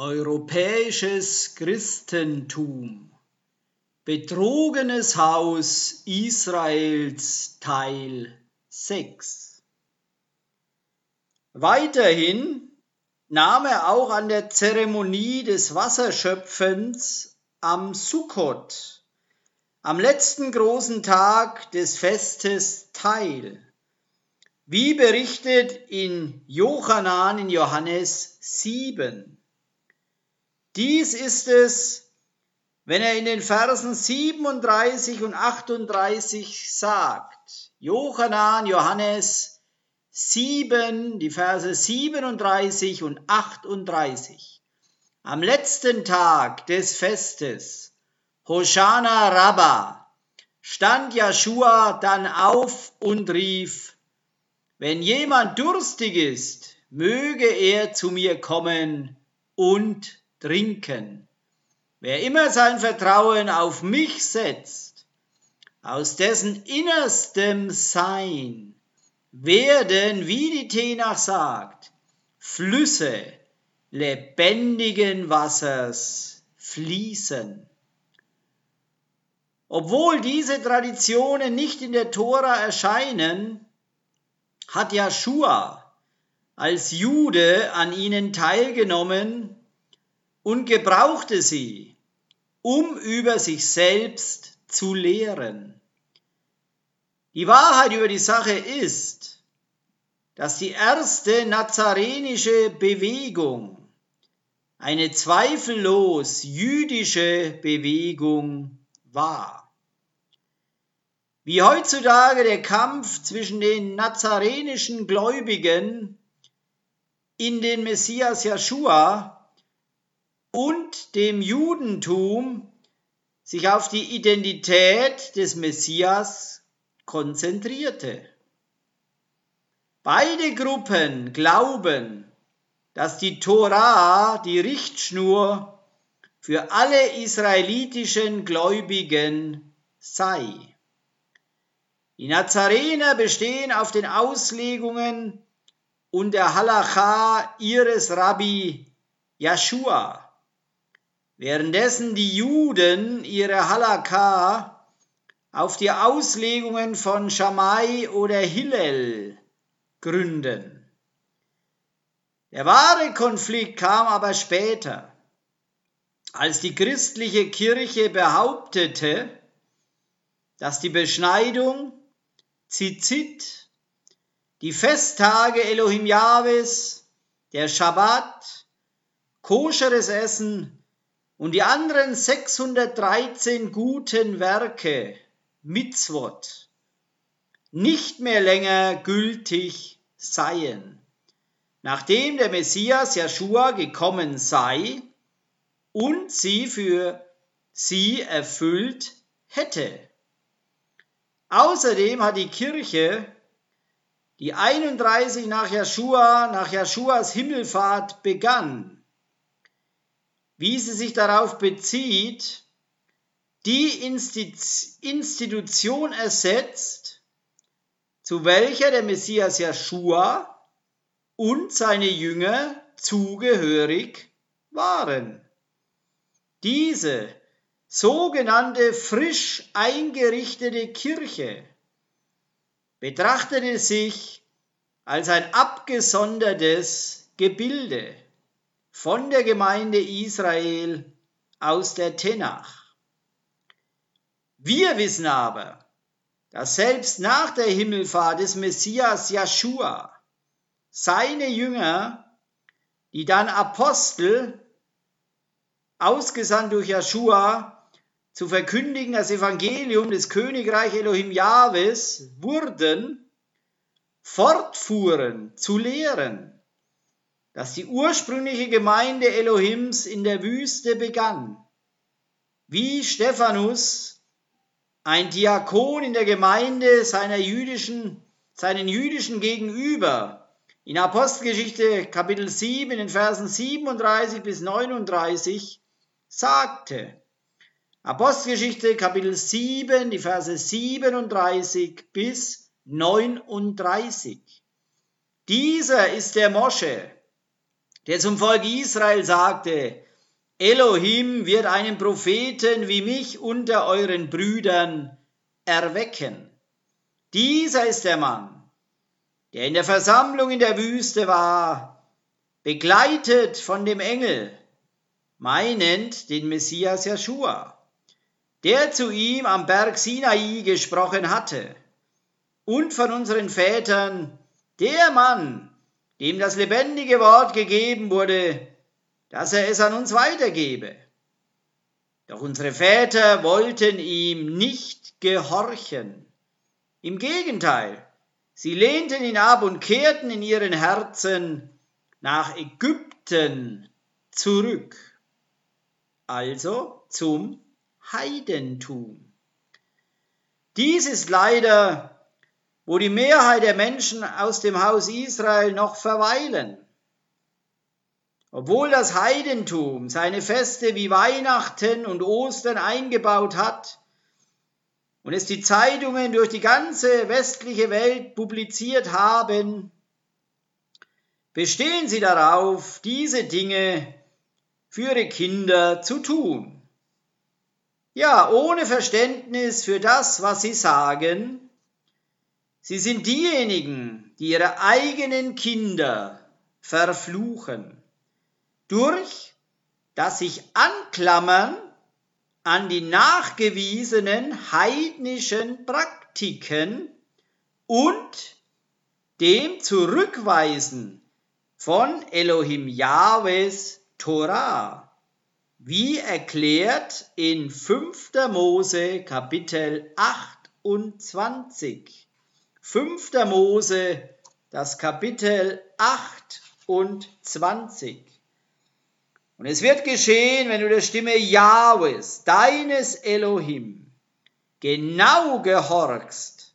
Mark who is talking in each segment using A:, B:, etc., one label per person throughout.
A: Europäisches Christentum Betrogenes Haus Israels Teil 6 Weiterhin nahm er auch an der Zeremonie des Wasserschöpfens am Sukkot, am letzten großen Tag des Festes teil, wie berichtet in Johannan in Johannes 7. Dies ist es, wenn er in den Versen 37 und 38 sagt, Johannan, Johannes 7, die Verse 37 und 38. Am letzten Tag des Festes, Hoshana Rabba, stand Joshua dann auf und rief, wenn jemand durstig ist, möge er zu mir kommen und trinken. Wer immer sein Vertrauen auf mich setzt, aus dessen innerstem Sein werden, wie die Tenach sagt, Flüsse lebendigen Wassers fließen. Obwohl diese Traditionen nicht in der Tora erscheinen, hat Joshua als Jude an ihnen teilgenommen und gebrauchte sie, um über sich selbst zu lehren. Die Wahrheit über die Sache ist, dass die erste nazarenische Bewegung eine zweifellos jüdische Bewegung war. Wie heutzutage der Kampf zwischen den nazarenischen Gläubigen in den Messias Joshua und dem Judentum sich auf die Identität des Messias konzentrierte. Beide Gruppen glauben, dass die Tora die Richtschnur für alle israelitischen Gläubigen sei. Die Nazarener bestehen auf den Auslegungen und der Halacha ihres Rabbi Joshua währenddessen die Juden ihre Halakha auf die Auslegungen von Shammai oder Hillel gründen. Der wahre Konflikt kam aber später, als die christliche Kirche behauptete, dass die Beschneidung, Zizit, die Festtage Elohim Jahwes, der Schabbat, koscheres Essen und die anderen 613 guten Werke, Mitzvot, nicht mehr länger gültig seien, nachdem der Messias Joshua gekommen sei und sie für sie erfüllt hätte. Außerdem hat die Kirche, die 31 nach Joshua, nach Joshuas Himmelfahrt begann, wie sie sich darauf bezieht, die Institution ersetzt, zu welcher der Messias Joshua und seine Jünger zugehörig waren. Diese sogenannte frisch eingerichtete Kirche betrachtete sich als ein abgesondertes Gebilde von der Gemeinde Israel aus der Tenach. Wir wissen aber, dass selbst nach der Himmelfahrt des Messias Joshua seine Jünger, die dann Apostel, ausgesandt durch Joshua, zu verkündigen das Evangelium des Königreich Elohim Jahwes wurden, fortfuhren zu lehren dass die ursprüngliche Gemeinde Elohims in der Wüste begann. Wie Stephanus, ein Diakon in der Gemeinde seiner jüdischen, seinen jüdischen Gegenüber, in Apostelgeschichte Kapitel 7 in den Versen 37 bis 39 sagte. Apostelgeschichte Kapitel 7, die Verse 37 bis 39. Dieser ist der Mosche, der zum Volk Israel sagte, Elohim wird einen Propheten wie mich unter euren Brüdern erwecken. Dieser ist der Mann, der in der Versammlung in der Wüste war, begleitet von dem Engel, meinend den Messias Jeschua, der zu ihm am Berg Sinai gesprochen hatte, und von unseren Vätern der Mann, dem das lebendige Wort gegeben wurde, dass er es an uns weitergebe. Doch unsere Väter wollten ihm nicht gehorchen. Im Gegenteil, sie lehnten ihn ab und kehrten in ihren Herzen nach Ägypten zurück, also zum Heidentum. Dies ist leider, wo die Mehrheit der Menschen aus dem Haus Israel noch verweilen. Obwohl das Heidentum seine Feste wie Weihnachten und Ostern eingebaut hat und es die Zeitungen durch die ganze westliche Welt publiziert haben, bestehen sie darauf, diese Dinge für ihre Kinder zu tun. Ja, ohne Verständnis für das, was sie sagen. Sie sind diejenigen, die ihre eigenen Kinder verfluchen durch das sich Anklammern an die nachgewiesenen heidnischen Praktiken und dem Zurückweisen von Elohim Jahwes Torah, wie erklärt in 5. Mose Kapitel 28. 5. Mose, das Kapitel 28. Und es wird geschehen, wenn du der Stimme Jahwes, deines Elohim, genau gehorchst,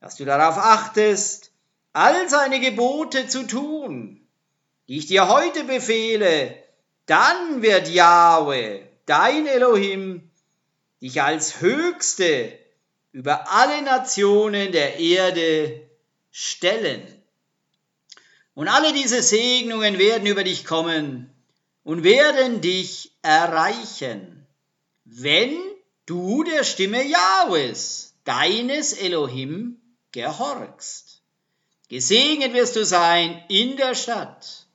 A: dass du darauf achtest, all seine Gebote zu tun, die ich dir heute befehle, dann wird Jahwe, dein Elohim, dich als Höchste über alle Nationen der Erde stellen. Und alle diese Segnungen werden über dich kommen, und werden dich erreichen, wenn du der Stimme Jahwes, deines Elohim, gehorchst. Gesegnet wirst du sein in der Stadt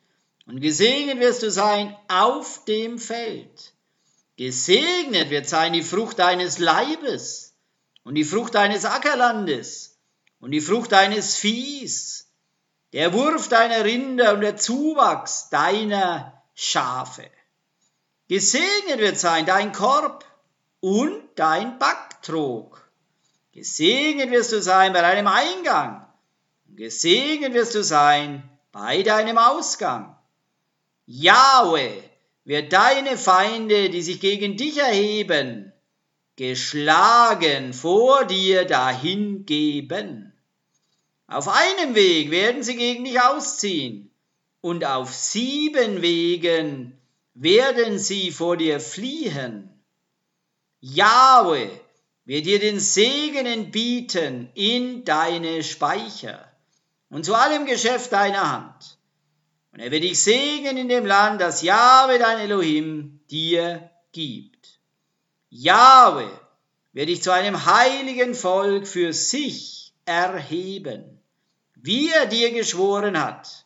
A: und gesegnet wirst du sein auf dem Feld. Gesegnet wird sein die Frucht deines Leibes und die Frucht deines Ackerlandes und die Frucht deines Viehs, der Wurf deiner Rinder und der Zuwachs deiner Schafe. Gesegnet wird sein dein Korb und dein Backtrog. Gesegnet wirst du sein bei deinem Eingang. Gesegnet wirst du sein bei deinem Ausgang. Jahwe wird deine Feinde, die sich gegen dich erheben, geschlagen vor dir dahingeben. Auf einem Weg werden sie gegen dich ausziehen, und auf sieben Wegen werden sie vor dir fliehen. Jahwe wird dir den Segen entbieten in deine Speicher und zu allem Geschäft deiner Hand. Und er wird dich segnen in dem Land, das Jahwe dein Elohim dir gibt. Jahwe wird dich zu einem heiligen Volk für sich erheben, wie er dir geschworen hat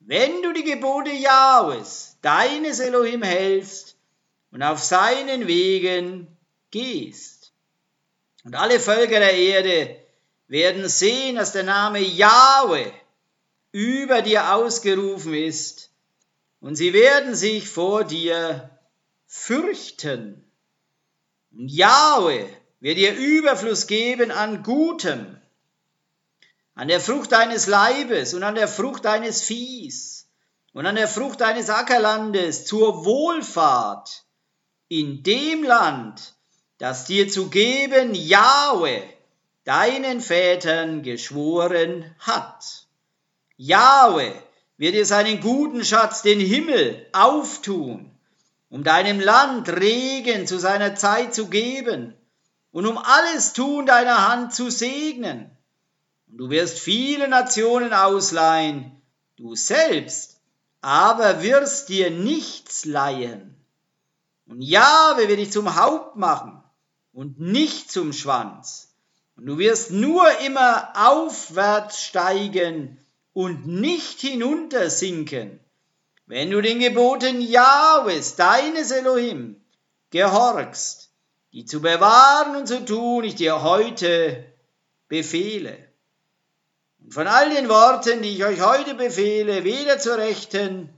A: wenn du die Gebote Jahwes, deines Elohim, hältst und auf seinen Wegen gehst. Und alle Völker der Erde werden sehen, dass der Name Jahwe über dir ausgerufen ist, und sie werden sich vor dir fürchten. Jahwe wird dir Überfluss geben an Gutem an der Frucht deines Leibes und an der Frucht deines Viehs und an der Frucht deines Ackerlandes zur Wohlfahrt in dem Land, das dir zu geben Jahwe, deinen Vätern geschworen hat. Jahwe wird dir seinen guten Schatz, den Himmel, auftun, um deinem Land Regen zu seiner Zeit zu geben und um alles Tun deiner Hand zu segnen und du wirst viele Nationen ausleihen, du selbst aber wirst dir nichts leihen. Und Jahwe wird dich zum Haupt machen und nicht zum Schwanz. Und du wirst nur immer aufwärts steigen und nicht hinunter sinken, wenn du den Geboten Jahwes, deines Elohim, gehorchst, die zu bewahren und zu tun ich dir heute befehle. Und von all den Worten, die ich euch heute befehle, weder zur Rechten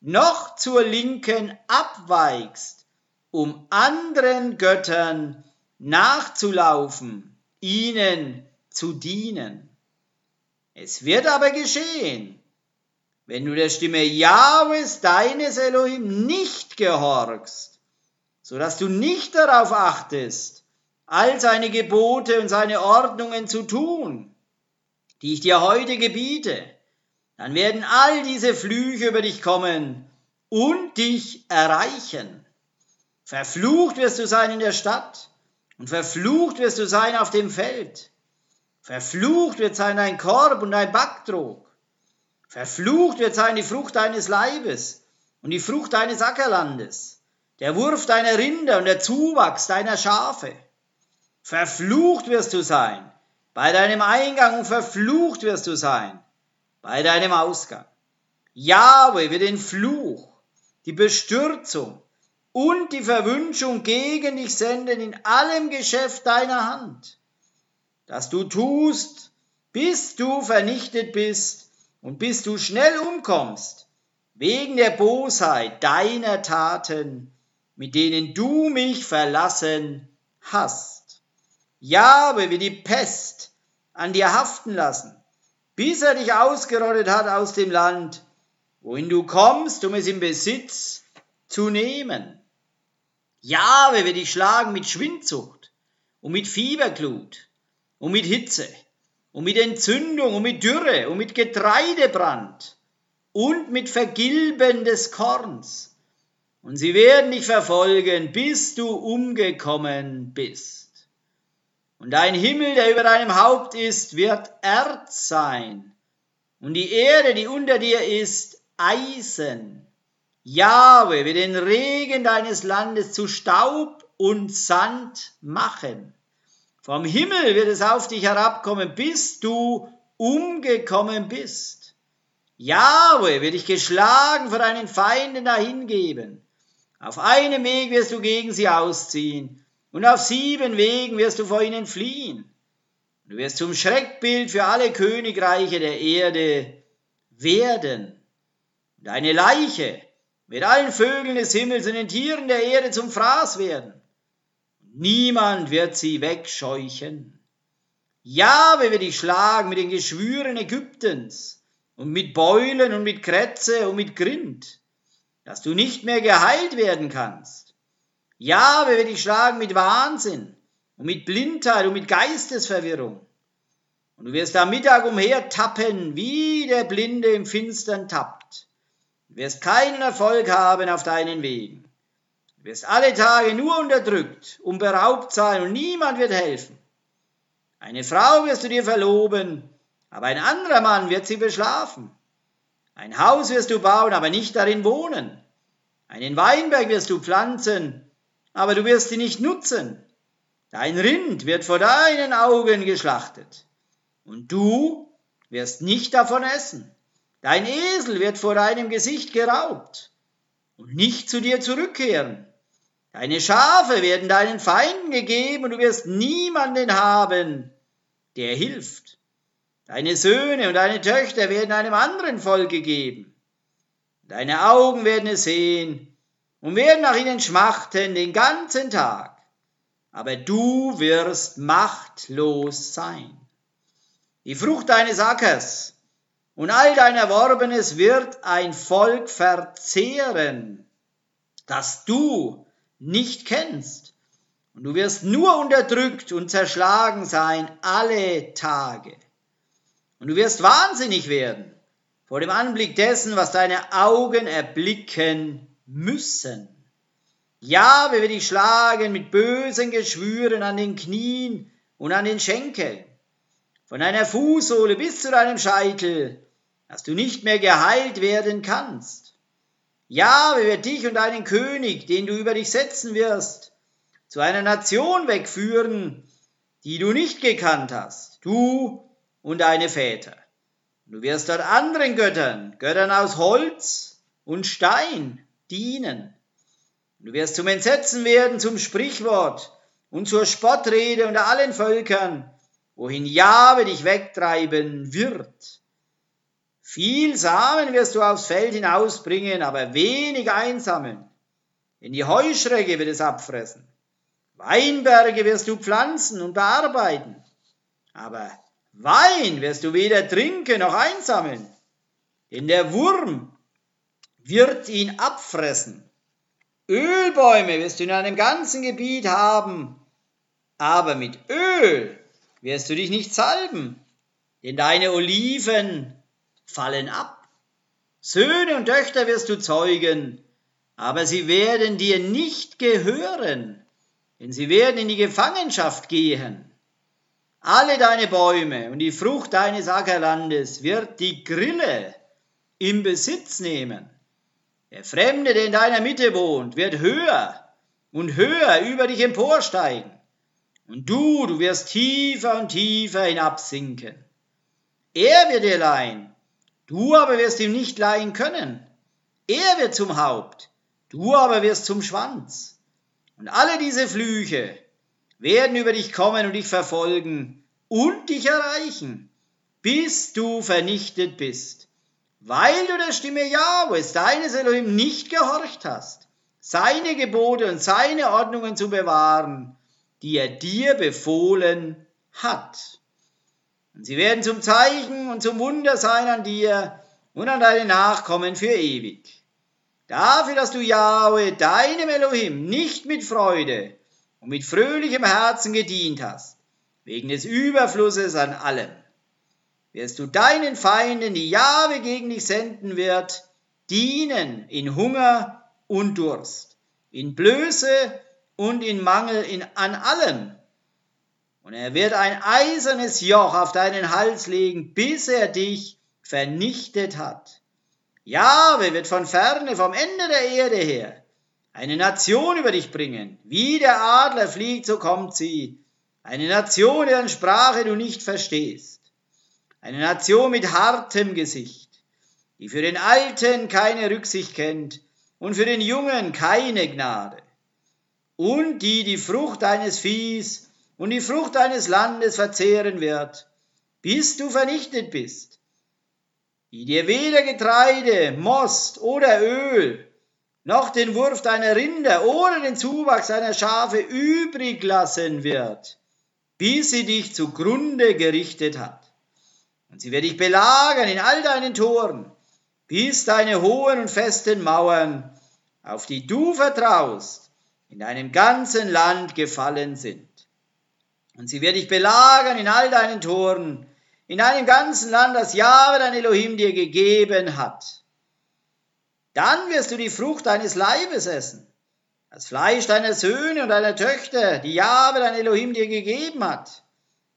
A: noch zur Linken abweigst, um anderen Göttern nachzulaufen, ihnen zu dienen. Es wird aber geschehen, wenn du der Stimme Jahwes, deines Elohim, nicht gehorchst, so dass du nicht darauf achtest, all seine Gebote und seine Ordnungen zu tun, die ich dir heute gebiete, dann werden all diese Flüche über dich kommen und dich erreichen. Verflucht wirst du sein in der Stadt und verflucht wirst du sein auf dem Feld. Verflucht wird sein dein Korb und dein Backtrog. Verflucht wird sein die Frucht deines Leibes und die Frucht deines Ackerlandes, der Wurf deiner Rinder und der Zuwachs deiner Schafe. Verflucht wirst du sein bei deinem Eingang und verflucht wirst du sein bei deinem Ausgang. Jahwe wird den Fluch, die Bestürzung und die Verwünschung gegen dich senden in allem Geschäft deiner Hand, dass du tust, bis du vernichtet bist und bis du schnell umkommst, wegen der Bosheit deiner Taten, mit denen du mich verlassen hast. Jahwe wird die Pest an dir haften lassen, bis er dich ausgerottet hat aus dem Land, wohin du kommst, um es in Besitz zu nehmen. Jahwe wird dich schlagen mit Schwindsucht und mit Fieberglut und mit Hitze und mit Entzündung und mit Dürre und mit Getreidebrand und mit Vergilben des Korns. Und sie werden dich verfolgen, bis du umgekommen bist. Und dein Himmel, der über deinem Haupt ist, wird Erz sein. Und die Erde, die unter dir ist, Eisen. Jahwe wird den Regen deines Landes zu Staub und Sand machen. Vom Himmel wird es auf dich herabkommen, bis du umgekommen bist. Jahwe wird dich geschlagen vor deinen Feinden dahingeben. Auf einem Weg wirst du gegen sie ausziehen, und auf sieben Wegen wirst du vor ihnen fliehen. Du wirst zum Schreckbild für alle Königreiche der Erde werden. Deine Leiche wird allen Vögeln des Himmels und den Tieren der Erde zum Fraß werden. Niemand wird sie wegscheuchen. Jahwe wird dich schlagen mit den Geschwüren Ägyptens und mit Beulen und mit Krätze und mit Grind, dass du nicht mehr geheilt werden kannst. Jahwe wird dich schlagen mit Wahnsinn und mit Blindheit und mit Geistesverwirrung. Und du wirst am Mittag umher tappen, wie der Blinde im Finstern tappt. Du wirst keinen Erfolg haben auf deinen Wegen wirst alle Tage nur unterdrückt und beraubt sein und niemand wird helfen. Eine Frau wirst du dir verloben, aber ein anderer Mann wird sie beschlafen. Ein Haus wirst du bauen, aber nicht darin wohnen. Einen Weinberg wirst du pflanzen, aber du wirst ihn nicht nutzen. Dein Rind wird vor deinen Augen geschlachtet, und du wirst nicht davon essen. Dein Esel wird vor deinem Gesicht geraubt und nicht zu dir zurückkehren. Deine Schafe werden deinen Feinden gegeben und du wirst niemanden haben, der hilft. Deine Söhne und deine Töchter werden einem anderen Volk gegeben. Deine Augen werden es sehen und werden nach ihnen schmachten den ganzen Tag. Aber du wirst machtlos sein. Die Frucht deines Ackers und all dein Erworbenes wird ein Volk verzehren, das du nicht kennst. Und du wirst nur unterdrückt und zerschlagen sein alle Tage. Und du wirst wahnsinnig werden vor dem Anblick dessen, was deine Augen erblicken müssen. Ja, wir werden dich schlagen mit bösen Geschwüren an den Knien und an den Schenkeln, von deiner Fußsohle bis zu deinem Scheitel, dass du nicht mehr geheilt werden kannst. Jahwe wird dich und deinen König, den du über dich setzen wirst, zu einer Nation wegführen, die du nicht gekannt hast, du und deine Väter. Du wirst dort anderen Göttern, Göttern aus Holz und Stein, dienen. Du wirst zum Entsetzen werden, zum Sprichwort und zur Spottrede unter allen Völkern, wohin Jahwe dich wegtreiben wird. Viel Samen wirst du aufs Feld hinausbringen, aber wenig einsammeln, denn die Heuschrecke wird es abfressen. Weinberge wirst du pflanzen und bearbeiten, aber Wein wirst du weder trinken noch einsammeln, denn der Wurm wird ihn abfressen. Ölbäume wirst du in einem ganzen Gebiet haben, aber mit Öl wirst du dich nicht salben, denn deine Oliven fallen ab. Söhne und Töchter wirst du zeugen, aber sie werden dir nicht gehören, denn sie werden in die Gefangenschaft gehen. Alle deine Bäume und die Frucht deines Ackerlandes wird die Grille im Besitz nehmen. Der Fremde, der in deiner Mitte wohnt, wird höher und höher über dich emporsteigen. Und du, du wirst tiefer und tiefer hinabsinken. Er wird dir leihen, du aber wirst ihm nicht leihen können. Er wird zum Haupt, du aber wirst zum Schwanz. Und alle diese Flüche, werden über dich kommen und dich verfolgen und dich erreichen, bis du vernichtet bist, weil du der Stimme Jahwes, deines Elohim, nicht gehorcht hast, seine Gebote und seine Ordnungen zu bewahren, die er dir befohlen hat. Und sie werden zum Zeichen und zum Wunder sein an dir und an deine Nachkommen für ewig. Dafür, dass du Jahwe, deinem Elohim, nicht mit Freude, und mit fröhlichem Herzen gedient hast, wegen des Überflusses an allem, wirst du deinen Feinden, die Jahwe gegen dich senden wird, dienen in Hunger und Durst, in Blöße und in Mangel in, an allem. Und er wird ein eisernes Joch auf deinen Hals legen, bis er dich vernichtet hat. Jahwe wird von ferne, vom Ende der Erde her, eine Nation über dich bringen. Wie der Adler fliegt, so kommt sie. Eine Nation, deren Sprache du nicht verstehst. Eine Nation mit hartem Gesicht, die für den Alten keine Rücksicht kennt und für den Jungen keine Gnade. Und die die Frucht deines Viehs und die Frucht deines Landes verzehren wird, bis du vernichtet bist. Die dir weder Getreide, Most oder Öl noch den Wurf deiner Rinder oder den Zuwachs deiner Schafe übrig lassen wird, bis sie dich zugrunde gerichtet hat. Und sie wird dich belagern in all deinen Toren, bis deine hohen und festen Mauern, auf die du vertraust, in deinem ganzen Land gefallen sind. Und sie wird dich belagern in all deinen Toren, in deinem ganzen Land, das Jahwe dein Elohim dir gegeben hat. Dann wirst du die Frucht deines Leibes essen, das Fleisch deiner Söhne und deiner Töchter, die Jahwe dein Elohim dir gegeben hat,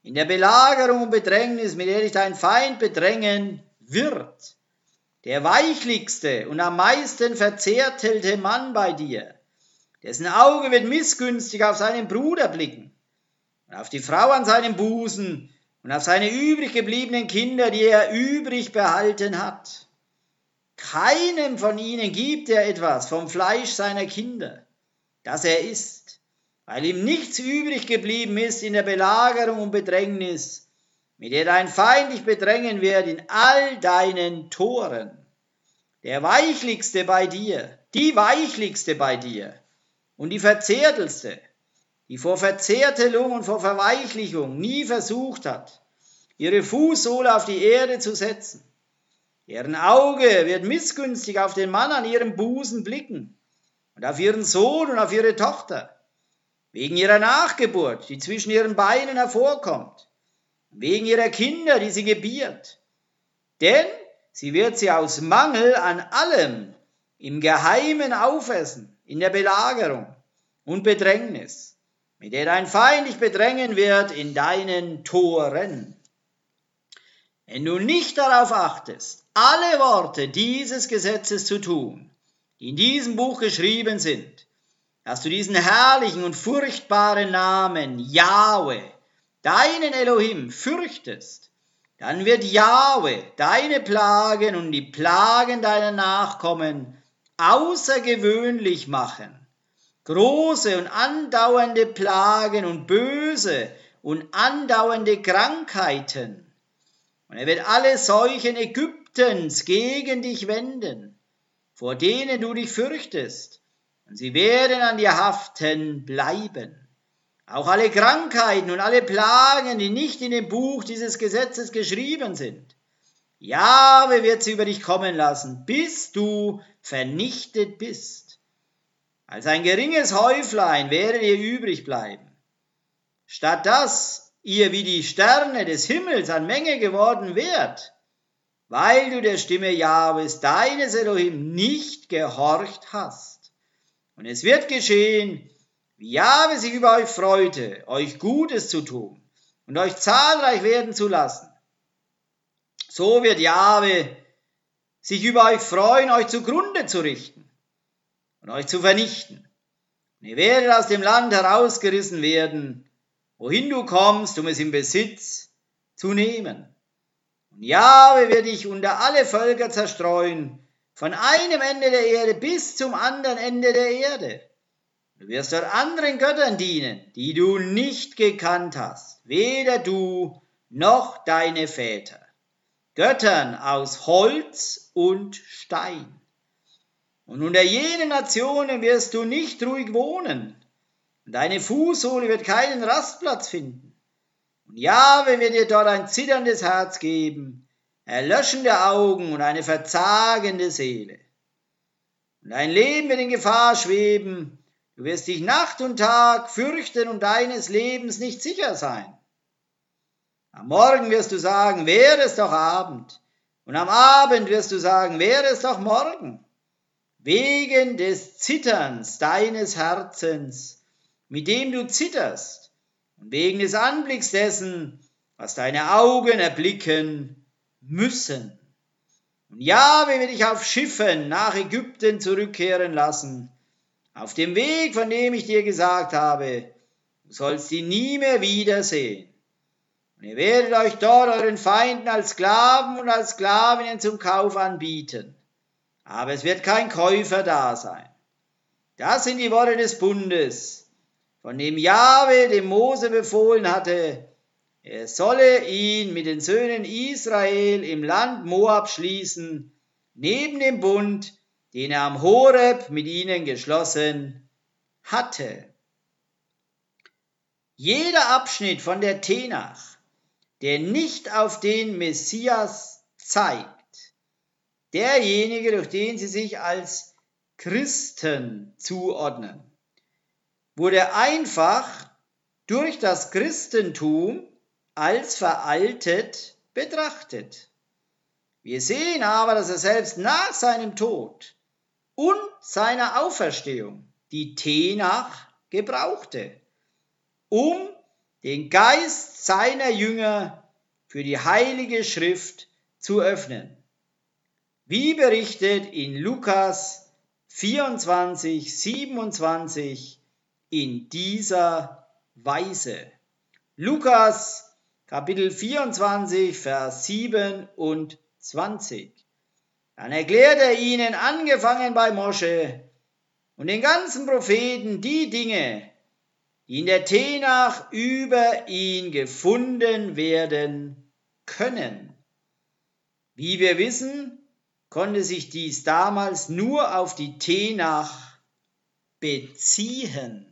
A: in der Belagerung und Bedrängnis, mit der dich dein Feind bedrängen wird. Der weichlichste und am meisten verzärtelte Mann bei dir, dessen Auge wird missgünstig auf seinen Bruder blicken und auf die Frau an seinem Busen und auf seine übrig gebliebenen Kinder, die er übrig behalten hat. Keinem von ihnen gibt er etwas vom Fleisch seiner Kinder, das er isst, weil ihm nichts übrig geblieben ist in der Belagerung und Bedrängnis, mit der dein Feind dich bedrängen wird in all deinen Toren. Der weichlichste bei dir, die weichlichste bei dir und die verzehrtelste, die vor Verzärtelung und vor Verweichlichung nie versucht hat, ihre Fußsohle auf die Erde zu setzen, Deren Auge wird missgünstig auf den Mann an ihrem Busen blicken und auf ihren Sohn und auf ihre Tochter, wegen ihrer Nachgeburt, die zwischen ihren Beinen hervorkommt, wegen ihrer Kinder, die sie gebiert. Denn sie wird sie aus Mangel an allem im Geheimen aufessen, in der Belagerung und Bedrängnis, mit der dein Feind dich bedrängen wird in deinen Toren. Wenn du nicht darauf achtest, alle Worte dieses Gesetzes zu tun, die in diesem Buch geschrieben sind, dass du diesen herrlichen und furchtbaren Namen Yahweh, deinen Elohim, fürchtest, dann wird Yahweh deine Plagen und die Plagen deiner Nachkommen außergewöhnlich machen. Große und andauernde Plagen und böse und andauernde Krankheiten. Und er wird alle Seuchen Ägyptens gegen dich wenden, vor denen du dich fürchtest, und sie werden an dir haften bleiben. Auch alle Krankheiten und alle Plagen, die nicht in dem Buch dieses Gesetzes geschrieben sind. Jahwe wird sie über dich kommen lassen, bis du vernichtet bist. Als ein geringes Häuflein werdet ihr übrig bleiben. Statt dass ihr wie die Sterne des Himmels an Menge geworden wärt, weil du der Stimme Jahwes, deines Elohim, nicht gehorcht hast. Und es wird geschehen, wie Jahwe sich über euch freute, euch Gutes zu tun und euch zahlreich werden zu lassen. So wird Jahwe sich über euch freuen, euch zugrunde zu richten und euch zu vernichten. Und ihr werdet aus dem Land herausgerissen werden, wohin du kommst, um es in Besitz zu nehmen. Und Jahwe wird dich unter alle Völker zerstreuen, von einem Ende der Erde bis zum anderen Ende der Erde. Du wirst dort anderen Göttern dienen, die du nicht gekannt hast, weder du noch deine Väter. Göttern aus Holz und Stein. Und unter jenen Nationen wirst du nicht ruhig wohnen, deine Fußsohle wird keinen Rastplatz finden. Und Jahwe wird dir dort ein zitterndes Herz geben, erlöschende Augen und eine verzagende Seele. Und dein Leben wird in Gefahr schweben, du wirst dich Nacht und Tag fürchten und deines Lebens nicht sicher sein. Am Morgen wirst du sagen, wäre es doch Abend. Und am Abend wirst du sagen, wäre es doch morgen. Wegen des Zitterns deines Herzens, mit dem du zitterst, und wegen des Anblicks dessen, was deine Augen erblicken müssen. Und Jahwe will dich auf Schiffen nach Ägypten zurückkehren lassen, auf dem Weg, von dem ich dir gesagt habe, du sollst ihn nie mehr wiedersehen. Und ihr werdet euch dort euren Feinden als Sklaven und als Sklavinnen zum Kauf anbieten. Aber es wird kein Käufer da sein. Das sind die Worte des Bundes, von dem Jahwe dem Mose befohlen hatte, er solle ihn mit den Söhnen Israel im Land Moab schließen, neben dem Bund, den er am Horeb mit ihnen geschlossen hatte. Jeder Abschnitt von der Tenach der nicht auf den Messias zeigt, derjenige, durch den sie sich als Christen zuordnen, wurde einfach durch das Christentum als veraltet betrachtet. Wir sehen aber, dass er selbst nach seinem Tod und seiner Auferstehung die Tenach gebrauchte, um den Geist seiner Jünger für die heilige Schrift zu öffnen. Wie berichtet in Lukas 24, 27 in dieser Weise. Lukas Kapitel 24, Vers 27. Dann erklärt er ihnen, angefangen bei Mosche und den ganzen Propheten, die Dinge, in der Tenach über ihn gefunden werden können. Wie wir wissen, konnte sich dies damals nur auf die Tenach beziehen.